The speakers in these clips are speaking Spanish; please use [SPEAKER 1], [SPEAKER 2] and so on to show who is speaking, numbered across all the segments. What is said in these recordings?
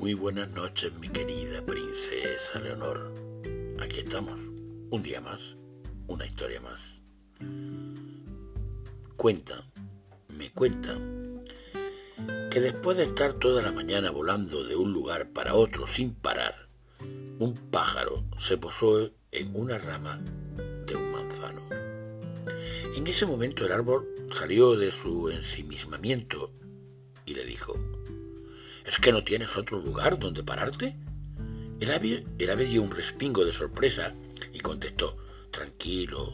[SPEAKER 1] buenas noches, mi querida princesa Leonor. Aquí estamos, un día más, una historia más. Cuenta, me cuentan, que después de estar toda la mañana volando de un lugar para otro sin parar, un pájaro se posó en una rama de un manzano. En ese momento el árbol salió de su ensimismamiento y le dijo, ¿Es que no tienes otro lugar donde pararte? El ave, el dio un respingo de sorpresa y contestó, Tranquilo,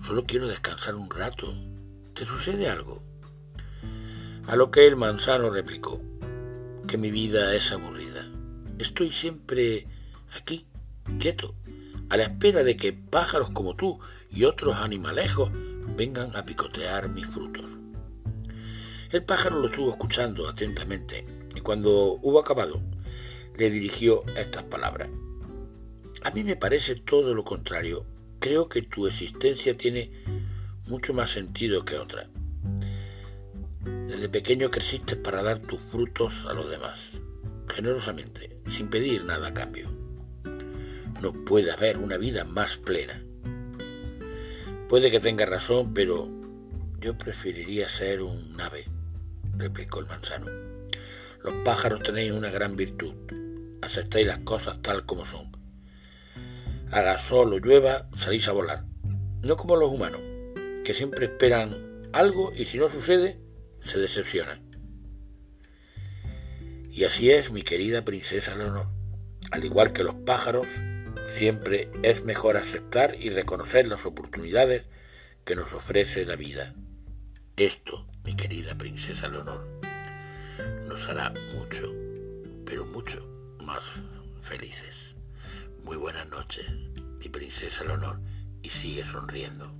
[SPEAKER 1] solo quiero descansar un rato. ¿Te sucede algo? A lo que el manzano replicó, que mi vida es aburrida. Estoy siempre aquí, quieto, a la espera de que pájaros como tú y otros animalejos vengan a picotear mis frutos. El pájaro lo estuvo escuchando atentamente y cuando hubo acabado le dirigió estas palabras. A mí me parece todo lo contrario. Creo que tu existencia tiene mucho más sentido que otra. Desde pequeño creciste para dar tus frutos a los demás, generosamente, sin pedir nada a cambio. No puede haber una vida más plena. Puede que tenga razón, pero yo preferiría ser un ave, replicó el manzano. Los pájaros tenéis una gran virtud. Aceptáis las cosas tal como son. Haga sol o llueva, salís a volar. No como los humanos, que siempre esperan algo y si no sucede, se decepcionan. Y así es, mi querida princesa Leonor. Al igual que los pájaros, siempre es mejor aceptar y reconocer las oportunidades que nos ofrece la vida. Esto, mi querida princesa Leonor, nos hará mucho, pero mucho más felices. Muy buenas noches, mi princesa Leonor, y sigue sonriendo.